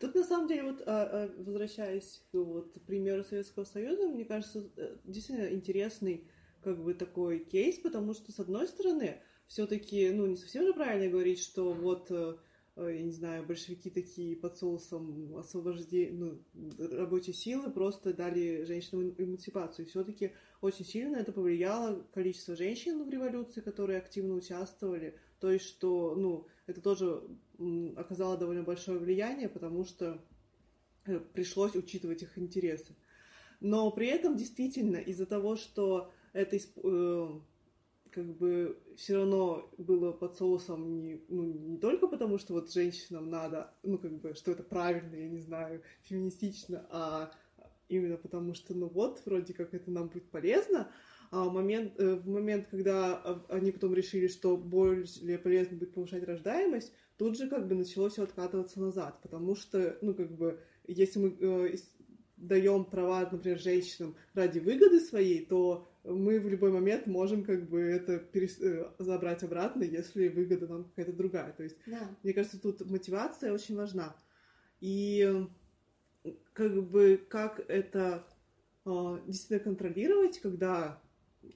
Тут, на самом деле, вот а, а, возвращаясь к вот, примеру Советского Союза, мне кажется, э, действительно интересный как бы такой кейс, потому что, с одной стороны, все-таки, ну, не совсем же правильно говорить, что вот Э, я не знаю, большевики такие под соусом освобождения, ну, рабочей силы просто дали женщинам эмансипацию. И все-таки очень сильно это повлияло количество женщин в революции, которые активно участвовали. То есть, что, ну, это тоже оказало довольно большое влияние, потому что э, пришлось учитывать их интересы. Но при этом действительно из-за того, что это э, как бы все равно было под соусом не, ну, не только потому, что вот женщинам надо, ну, как бы, что это правильно, я не знаю, феминистично, а именно потому, что, ну, вот, вроде как это нам будет полезно, а момент, э, в момент, когда они потом решили, что более полезно будет повышать рождаемость, тут же как бы началось все откатываться назад, потому что, ну, как бы, если мы э, даем права, например, женщинам ради выгоды своей, то мы в любой момент можем как бы это перес... Э, забрать обратно, если выгода нам какая-то другая. То есть, да. мне кажется, тут мотивация очень важна. И как бы как это э, действительно контролировать, когда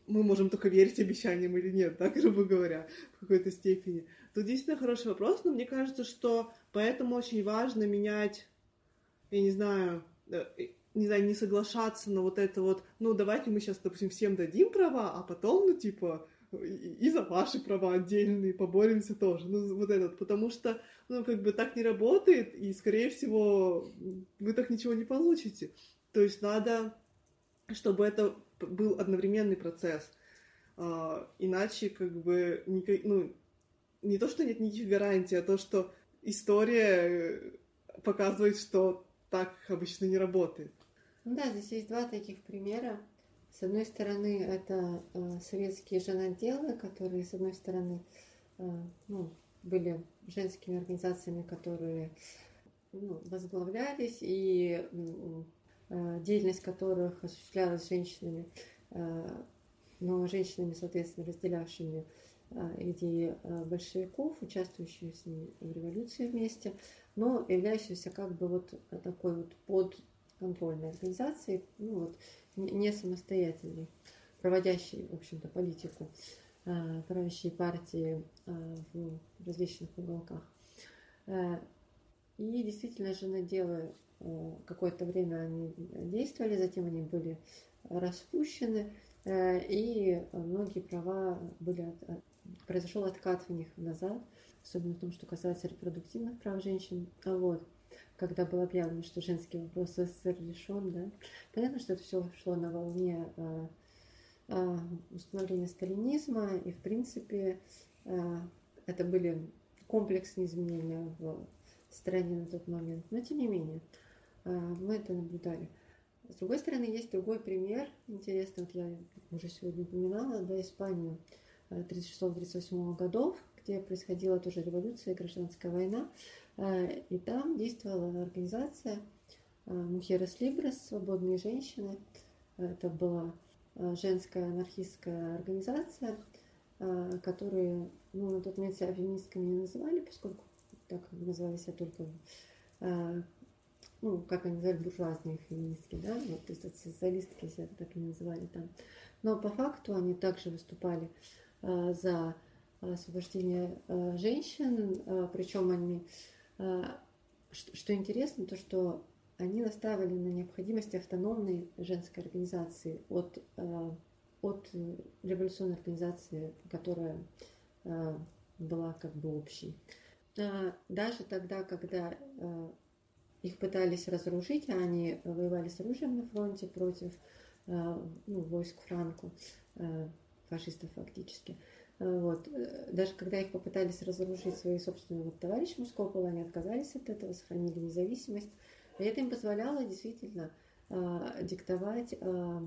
мы можем только верить обещаниям или нет, да, [LAUGHS] грубо говоря, в какой-то степени. Тут действительно хороший вопрос, но мне кажется, что поэтому очень важно менять, я не знаю, э, не знаю, не соглашаться на вот это вот, ну, давайте мы сейчас, допустим, всем дадим права, а потом, ну, типа, и, за ваши права отдельные поборемся тоже. Ну, вот этот, потому что, ну, как бы так не работает, и, скорее всего, вы так ничего не получите. То есть надо, чтобы это был одновременный процесс. А, иначе, как бы, ну, не то, что нет никаких гарантий, а то, что история показывает, что так обычно не работает. Ну да, здесь есть два таких примера. С одной стороны, это э, советские женоделы, которые, с одной стороны, э, ну, были женскими организациями, которые ну, возглавлялись, и э, деятельность которых осуществлялась женщинами, э, но женщинами, соответственно, разделявшими э, идеи э, большевиков, участвующими с ними в революции вместе, но являющиеся как бы вот такой вот под контрольной организации, ну вот, не самостоятельной, проводящей, в общем-то, политику э, правящей партии э, в различных уголках. Э, и действительно же наделы какое-то время они действовали, затем они были распущены. и многие права были, произошел откат в них назад, особенно в том, что касается репродуктивных прав женщин. Вот когда было объявлено, что женский вопрос в СССР решен, да, понятно, что это все шло на волне э, э, установления сталинизма, и, в принципе, э, это были комплексные изменения в стране на тот момент. Но, тем не менее, мы это наблюдали. С другой стороны, есть другой пример, интересный, вот я уже сегодня упоминала, да, Испанию 36-38 годов, где происходила тоже революция гражданская война. Э, и там действовала организация Мухерес Либрес, свободные женщины. Это была э, женская анархистская организация, э, которые ну, на тот момент себя феминистками не называли, поскольку так называли себя только, ну, как они называли, буржуазные феминистки, да, вот, то есть это социалистки себя так и называли там. Но по факту они также выступали за освобождение женщин, причем они что, интересно, то что они настаивали на необходимости автономной женской организации от, от революционной организации, которая была как бы общей. Даже тогда, когда их пытались разоружить, а они воевали с оружием на фронте против ну, войск Франку, фашистов фактически, Э, вот. Э, даже когда их попытались разоружить свои собственные вот, товарищи мужского пола, они отказались от этого, сохранили независимость. И это им позволяло действительно э, диктовать э,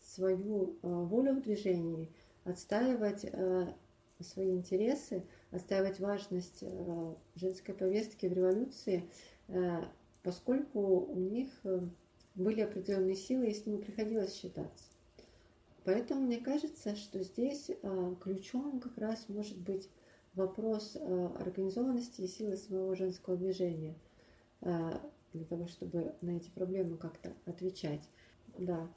свою э, волю в движении, отстаивать э, свои интересы, отстаивать важность э, женской повестки в революции, э, поскольку у них э, были определенные силы, и с ними приходилось считаться. Поэтому мне кажется, что здесь а, ключом как раз может быть вопрос а, организованности и силы самого женского движения а, для того, чтобы на эти проблемы как-то отвечать. Да.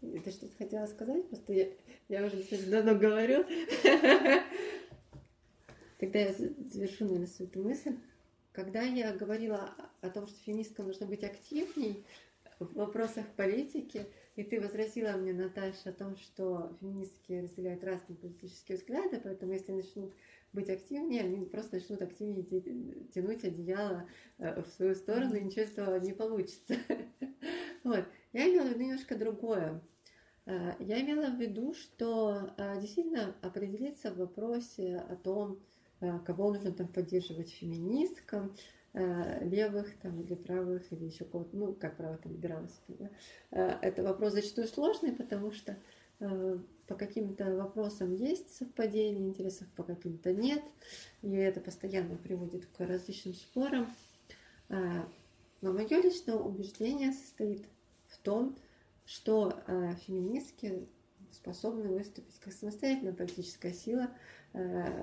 Ты что-то хотела сказать? Просто я, я уже сегодня давно говорю. Тогда я завершу, наверное, свою мысль. Когда я говорила о том, что феминисткам нужно быть активней в вопросах политики, и ты возразила мне, Наташа, о том, что феминистки разделяют разные политические взгляды, поэтому если начнут быть активнее, они просто начнут активнее тянуть одеяло э, в свою сторону, и ничего из этого не получится. [LAUGHS] Вот. Я имела в виду немножко другое. Э, я имела в виду, что э, действительно определиться в вопросе о том, кого нужно там поддерживать феминисткам, левых там, или правых, или еще кого-то, ну, как право там либералов. Да? Э, это вопрос зачастую сложный, потому что э, по каким-то вопросам есть совпадение интересов, по каким-то нет, и это постоянно приводит к различным спорам. Но мое личное убеждение состоит в том, что феминистки способны выступить как самостоятельная политическая сила,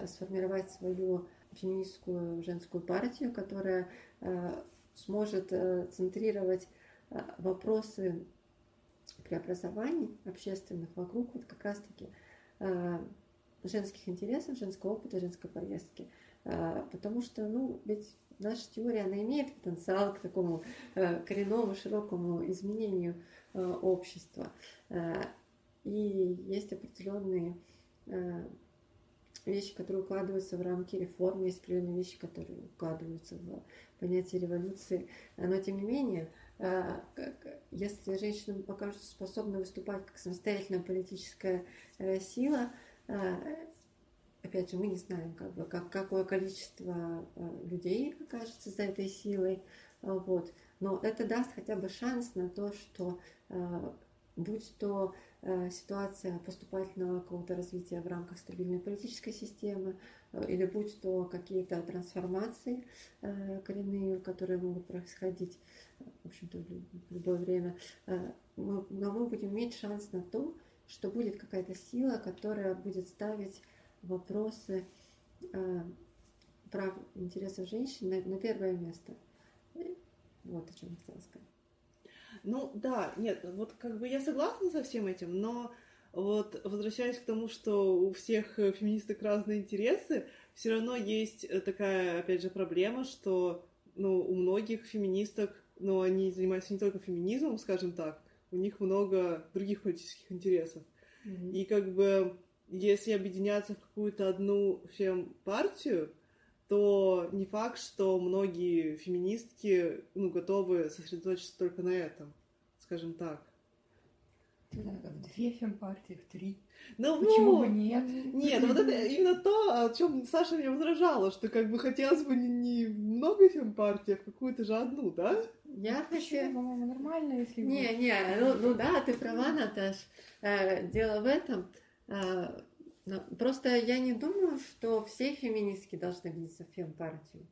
сформировать свою феминистскую женскую партию, которая э, сможет э, центрировать э, вопросы преобразований общественных вокруг вот как раз-таки женских интересов, женского опыта, женской повестки. Потому что, ну, ведь наша теория, она имеет потенциал к такому коренному, широкому изменению общества. И есть определенные вещи, которые укладываются в рамки реформы, есть определенные вещи, которые укладываются в понятие революции. Но тем не менее, а, если женщина покажется способна выступать как самостоятельная политическая э, сила, а, опять же, мы не знаем, как бы, как, какое количество э, людей окажется за этой силой, вот. но это даст хотя бы шанс на то, что э, будь то Э, ситуация поступательного какого-то развития в рамках стабильной политической системы, э, или будь то какие-то трансформации э, коренные, которые могут происходить, в общем-то, в любое время, но мы будем иметь шанс на то, что будет какая-то сила, которая будет ставить вопросы прав интересов женщин на первое место. Вот о чем я хотела сказать. Ну да, нет, вот как бы я согласна со всем этим, но вот возвращаясь к тому, что у всех э, феминисток разные интересы, все равно есть э, такая, опять же, проблема, что ну, у многих феминисток, ну, они занимаются не только феминизмом, скажем так, у них много других политических интересов. Mm-hmm. И как бы если объединяться в какую-то одну фем-партию, то не факт, что многие феминистки ну, готовы сосредоточиться только на этом, скажем так. В две фемпартии, в три. Ну, Почему ну, бы нет? Нет, вот это именно то, о чем Саша мне возражала, что как бы хотелось бы не, не много фемпартий, а в какую-то же одну, да? Я хочу... по-моему, нормально, если... Не, не, ну, ну да, ты права, Наташ. Э, дело в этом. Э, просто я не думаю, что все феминистки должны влиться в фемпартию.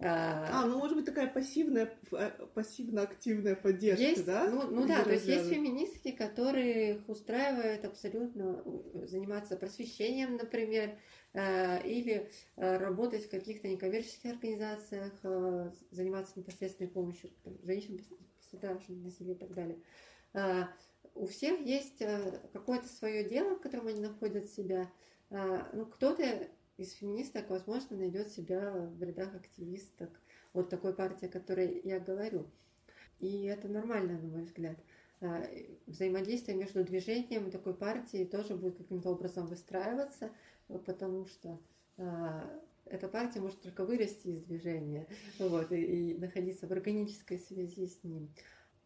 А, ну может быть такая пассивная, э, пассивно-активная поддержка, есть, да? Ну, ну да, то есть есть феминистки, которые их устраивает абсолютно заниматься просвещением, например, э, или э, работать в каких-то некоммерческих организациях, заниматься непосредственной помощью женщинам, пострадавшим насилия и так далее. У всех есть какое-то свое дело, в котором они находят себя. Ну, кто-то из феминисток, возможно, найдет себя в рядах активисток вот такой партии, о которой я говорю. И это нормально, на мой взгляд. А, взаимодействие между движением и такой партией тоже будет каким-то образом выстраиваться, потому что а, эта партия может только вырасти из движения вот, и, и находиться в органической связи с ним.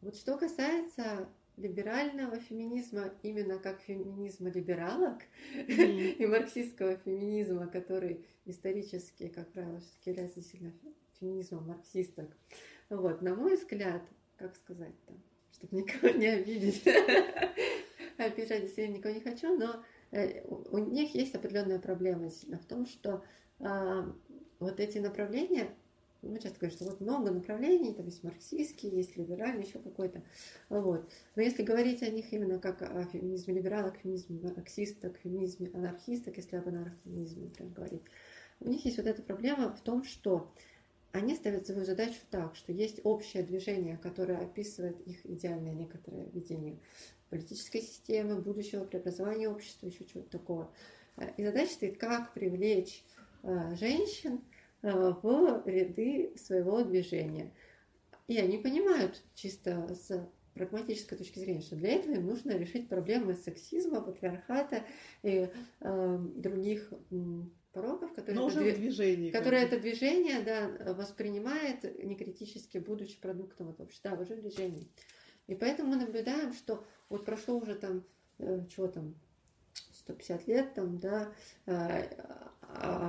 Вот что касается либерального феминизма именно как феминизма либералок mm-hmm. [LAUGHS] и марксистского феминизма, который исторически, как правило, все-таки является сильно феминизмом марксисток. Вот, на мой взгляд, как сказать-то, чтобы никого не обидеть, [LAUGHS] обижать действительно никого не хочу, но э, у них есть определенная проблема действительно в том, что а, вот эти направления мы часто говорим, что вот много направлений, там есть марксистский, есть либеральный, еще какой-то. Вот. Но если говорить о них именно как о феминизме либералок, феминизме марксисток, феминизме анархисток, если об анархизме например, говорить, у них есть вот эта проблема в том, что они ставят свою задачу так, что есть общее движение, которое описывает их идеальное некоторое видение политической системы, будущего преобразования общества, еще чего-то такого. И задача стоит, как привлечь э, женщин Э, в ряды своего движения. И они понимают чисто с прагматической точки зрения, что для этого им нужно решить проблемы сексизма, патриархата и э, других пороков, которые, это, дви... движении, которые это движение да, воспринимает некритически, будучи продуктом этого общества, да, уже в движении. И поэтому мы наблюдаем, что вот прошло уже там, э, чего там, 150 лет, там, да, э,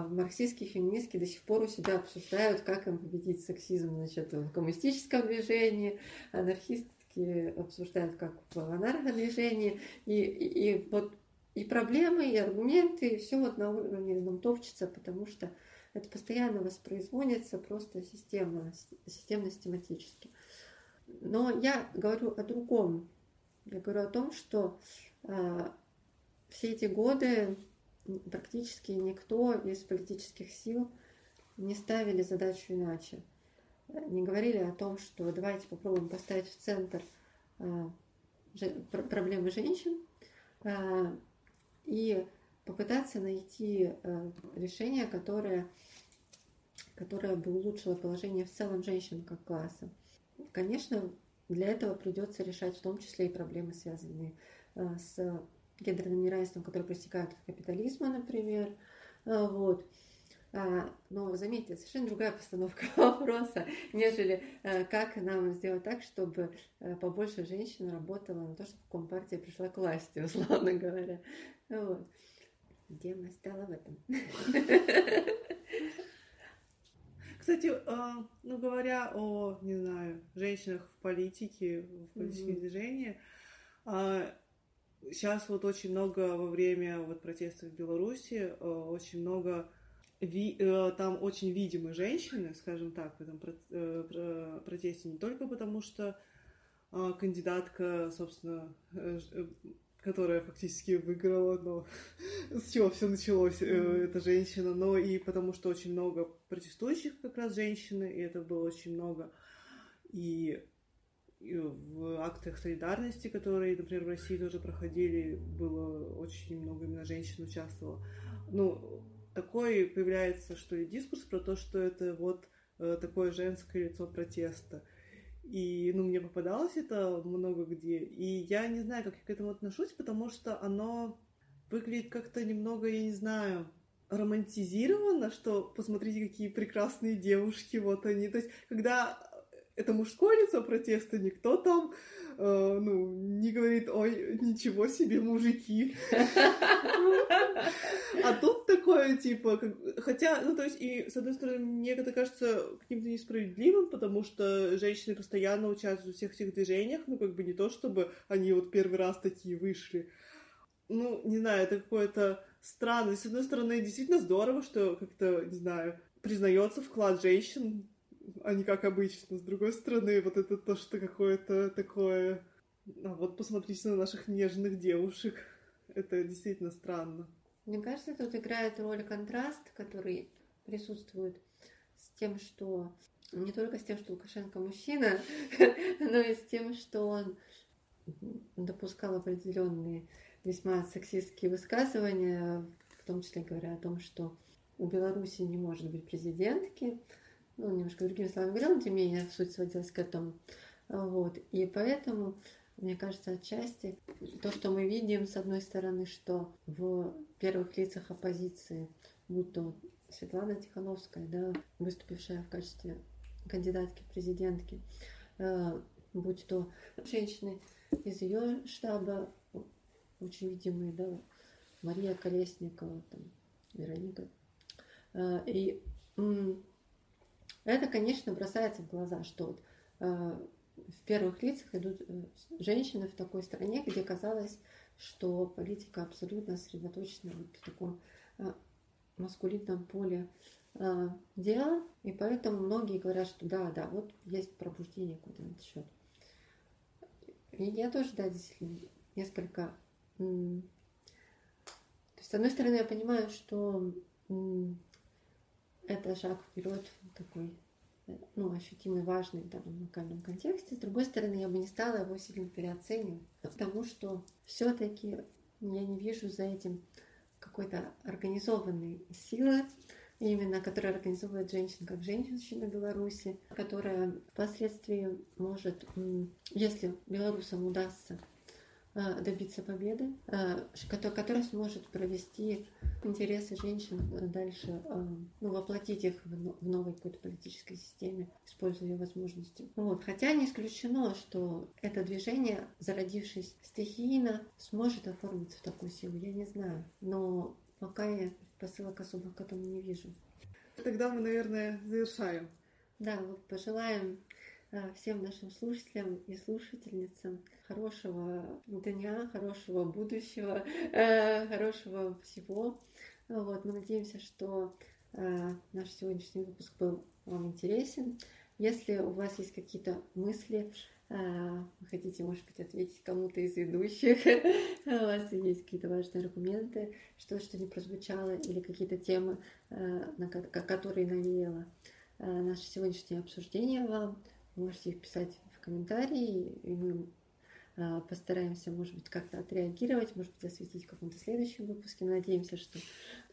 марксистские феминистки до сих пор у себя обсуждают, как им победить сексизм значит, в коммунистическом движении, анархистки обсуждают, как в анарходвижении, и, и, и вот и проблемы, и аргументы, и все вот на уровне нам топчется, потому что это постоянно воспроизводится просто системно, системно-систематически. Но я говорю о другом. Я говорю о том, что э, все эти годы практически никто из политических сил не ставили задачу иначе. Не говорили о том, что давайте попробуем поставить в центр а, проблемы женщин а, и попытаться найти решение, которое, которое бы улучшило положение в целом женщин как класса. Конечно, для этого придется решать в том числе и проблемы, связанные с гендерным неравенством, которые проистекают от капитализма, например. А, вот. А, но заметьте, совершенно другая постановка [LAUGHS] вопроса, нежели а, как нам сделать так, чтобы побольше женщин работало на то, чтобы Компартия пришла к власти, [LAUGHS] условно говоря. Вот. Тема стала в этом. [LAUGHS] Кстати, ну говоря о, не знаю, женщинах в политике, в политическом mm-hmm. движении, Сейчас вот очень много во время вот протестов в Беларуси, э, очень много ви, э, там очень видимые женщины, скажем так, в этом э, протесте, не только потому, что кандидатка, собственно, которая фактически выиграла, но [LAUGHS] с чего все началось, mm-hmm. эта женщина, но и потому что очень много протестующих как раз женщины, и это было очень много. И в акциях солидарности, которые, например, в России тоже проходили, было очень много именно женщин участвовало. Ну, такой появляется, что ли, дискурс про то, что это вот э, такое женское лицо протеста. И, ну, мне попадалось это много где. И я не знаю, как я к этому отношусь, потому что оно выглядит как-то немного, я не знаю, романтизировано, что посмотрите, какие прекрасные девушки, вот они. То есть, когда это мужское лицо протеста, никто там, э, ну, не говорит, ой, ничего себе, мужики. [LAUGHS] А тут такое, типа, хотя, ну, то есть, и, с одной стороны, мне это кажется каким-то несправедливым, потому что женщины постоянно участвуют в всех этих движениях, ну, как бы не то, чтобы они вот первый раз такие вышли. Ну, не знаю, это какое-то странное. С одной стороны, действительно здорово, что как-то, не знаю, признается вклад женщин а не как обычно. С другой стороны, вот это то, что какое-то такое... А вот посмотрите на наших нежных девушек. Это действительно странно. Мне кажется, тут играет роль контраст, который присутствует с тем, что не только с тем, что Лукашенко мужчина, [LAUGHS] но и с тем, что он допускал определенные весьма сексистские высказывания, в том числе говоря о том, что у Беларуси не может быть президентки, ну, немножко другими словами говорил, но тем не менее суть сводилась к этому. Вот. И поэтому, мне кажется, отчасти то, что мы видим, с одной стороны, что в первых лицах оппозиции, будь то Светлана Тихановская, да, выступившая в качестве кандидатки президентки, э, будь то женщины из ее штаба, очень видимые, да, Мария Колесникова, там, Вероника. Э, и это, конечно, бросается в глаза, что вот, э, в первых лицах идут э, женщины в такой стране, где казалось, что политика абсолютно сосредоточена вот в таком э, маскулинном поле э, дела, и поэтому многие говорят, что да, да, вот есть пробуждение куда то счет. И я тоже, да, действительно, несколько... То есть, с одной стороны, я понимаю, что это шаг вперед такой, ну, ощутимый, важный в данном локальном контексте. С другой стороны, я бы не стала его сильно переоценивать, потому что все-таки я не вижу за этим какой-то организованной силы, именно которая организовывает женщин как женщина Беларуси, которая впоследствии может, если белорусам удастся Э, добиться победы, э, которая сможет провести интересы женщин дальше, э, ну, воплотить их в новой какой-то политической системе, используя ее возможности. Вот. Хотя не исключено, что это движение, зародившись стихийно, сможет оформиться в такую силу, я не знаю. Но пока я посылок особо к этому не вижу. Тогда мы, наверное, завершаем. Да, вот пожелаем Э, всем нашим слушателям и слушательницам хорошего дня, хорошего будущего, э, хорошего всего. Вот, мы надеемся, что э, наш сегодняшний выпуск был вам интересен. Если у вас есть какие-то мысли, вы хотите, может быть, ответить кому-то из ведущих, [LAUGHS] у вас есть какие-то важные аргументы, что что не прозвучало, или какие-то темы, на которые навеяло наше сегодняшнее обсуждение вам, можете их писать в комментарии, и мы а, постараемся, может быть, как-то отреагировать, может быть, осветить в каком-то следующем выпуске. Надеемся, что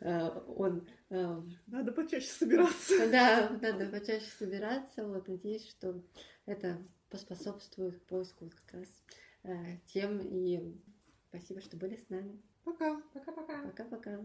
э, он... Э, надо почаще собираться. [LAUGHS] Да, надо почаще собираться. Вот, надеюсь, что это поспособствует поиску вот как раз тем. И спасибо, что были с нами. Пока. Пока-пока. Пока-пока.